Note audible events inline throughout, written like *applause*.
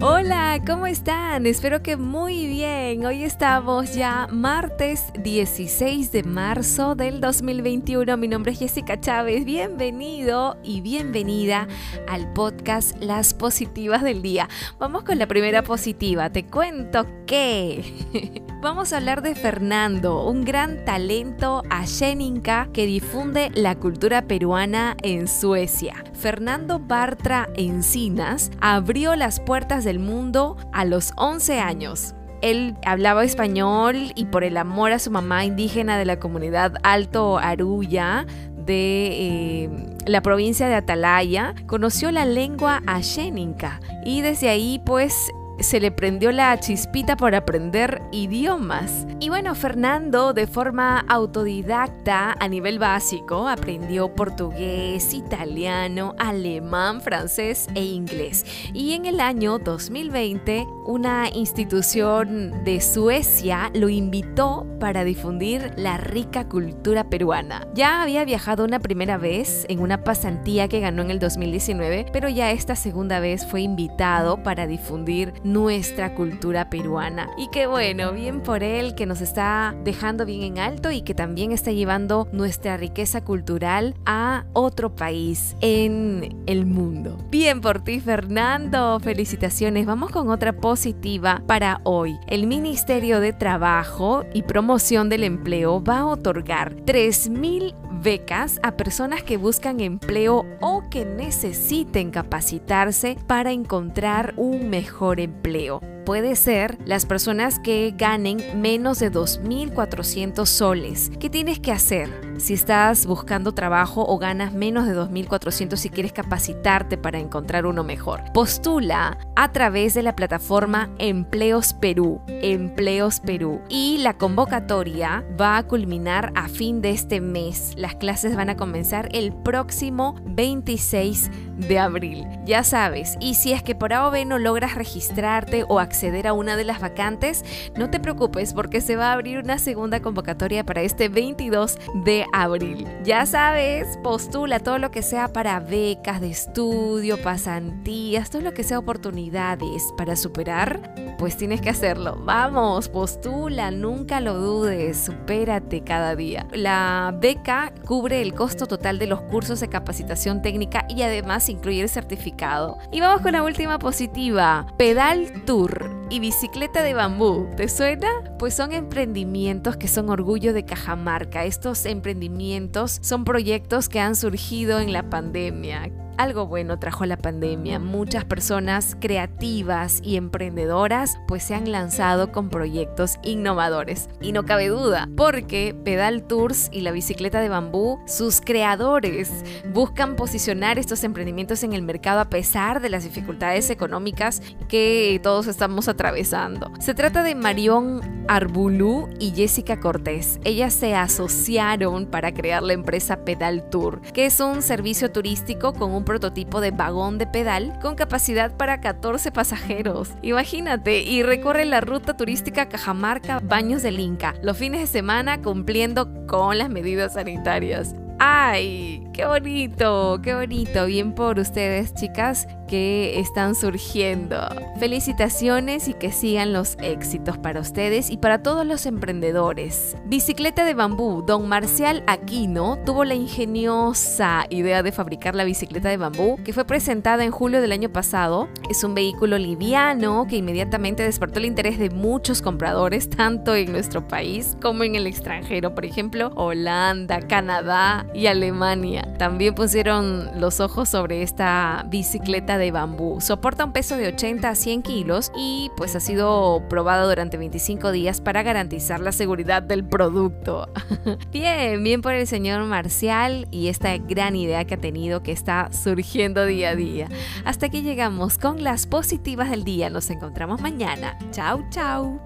Hola, ¿cómo están? Espero que muy bien. Hoy estamos ya martes 16 de marzo del 2021. Mi nombre es Jessica Chávez. Bienvenido y bienvenida al podcast Las Positivas del Día. Vamos con la primera positiva. Te cuento que *laughs* vamos a hablar de Fernando, un gran talento Asheninka que difunde la cultura peruana en Suecia. Fernando Bartra Encinas abrió las puertas del mundo a los 11 años. Él hablaba español y por el amor a su mamá indígena de la comunidad Alto Aruya de eh, la provincia de Atalaya, conoció la lengua ashéninca y desde ahí pues se le prendió la chispita por aprender idiomas. Y bueno, Fernando de forma autodidacta a nivel básico aprendió portugués, italiano, alemán, francés e inglés. Y en el año 2020, una institución de Suecia lo invitó para difundir la rica cultura peruana. Ya había viajado una primera vez en una pasantía que ganó en el 2019, pero ya esta segunda vez fue invitado para difundir nuestra cultura peruana. Y qué bueno, bien por él que nos está dejando bien en alto y que también está llevando nuestra riqueza cultural a otro país en el mundo. Bien por ti, Fernando. Felicitaciones. Vamos con otra positiva para hoy. El Ministerio de Trabajo y Promoción del Empleo va a otorgar 3.000 becas a personas que buscan empleo o que necesiten capacitarse para encontrar un mejor empleo puede ser las personas que ganen menos de 2.400 soles. ¿Qué tienes que hacer? Si estás buscando trabajo o ganas menos de 2.400 y quieres capacitarte para encontrar uno mejor, postula a través de la plataforma Empleos Perú. Empleos Perú. Y la convocatoria va a culminar a fin de este mes. Las clases van a comenzar el próximo 26 de abril. Ya sabes, y si es que por A B no logras registrarte o acceder acceder a una de las vacantes, no te preocupes porque se va a abrir una segunda convocatoria para este 22 de abril. Ya sabes, postula todo lo que sea para becas de estudio, pasantías, todo lo que sea oportunidades para superar, pues tienes que hacerlo. Vamos, postula, nunca lo dudes, supérate cada día. La beca cubre el costo total de los cursos de capacitación técnica y además incluye el certificado. Y vamos con la última positiva, Pedal Tour y bicicleta de bambú. ¿Te suena? Pues son emprendimientos que son orgullo de Cajamarca. Estos emprendimientos son proyectos que han surgido en la pandemia algo bueno trajo la pandemia. Muchas personas creativas y emprendedoras pues se han lanzado con proyectos innovadores. Y no cabe duda, porque Pedal Tours y la bicicleta de bambú, sus creadores buscan posicionar estos emprendimientos en el mercado a pesar de las dificultades económicas que todos estamos atravesando. Se trata de Marión Arbulú y Jessica Cortés. Ellas se asociaron para crear la empresa Pedal Tour, que es un servicio turístico con un prototipo de vagón de pedal con capacidad para 14 pasajeros. Imagínate, y recorre la ruta turística Cajamarca Baños del Inca, los fines de semana cumpliendo con las medidas sanitarias. ¡Ay! ¡Qué bonito! ¡Qué bonito! Bien por ustedes, chicas, que están surgiendo. Felicitaciones y que sigan los éxitos para ustedes y para todos los emprendedores. Bicicleta de bambú. Don Marcial Aquino tuvo la ingeniosa idea de fabricar la bicicleta de bambú que fue presentada en julio del año pasado. Es un vehículo liviano que inmediatamente despertó el interés de muchos compradores, *laughs* tanto en nuestro país como en el extranjero. Por ejemplo, Holanda, Canadá, y Alemania. También pusieron los ojos sobre esta bicicleta de bambú. Soporta un peso de 80 a 100 kilos y pues ha sido probada durante 25 días para garantizar la seguridad del producto. *laughs* bien, bien por el señor Marcial y esta gran idea que ha tenido que está surgiendo día a día. Hasta aquí llegamos con las positivas del día. Nos encontramos mañana. Chao, chao.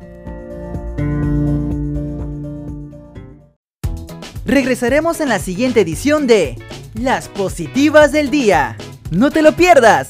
Regresaremos en la siguiente edición de Las Positivas del Día. No te lo pierdas.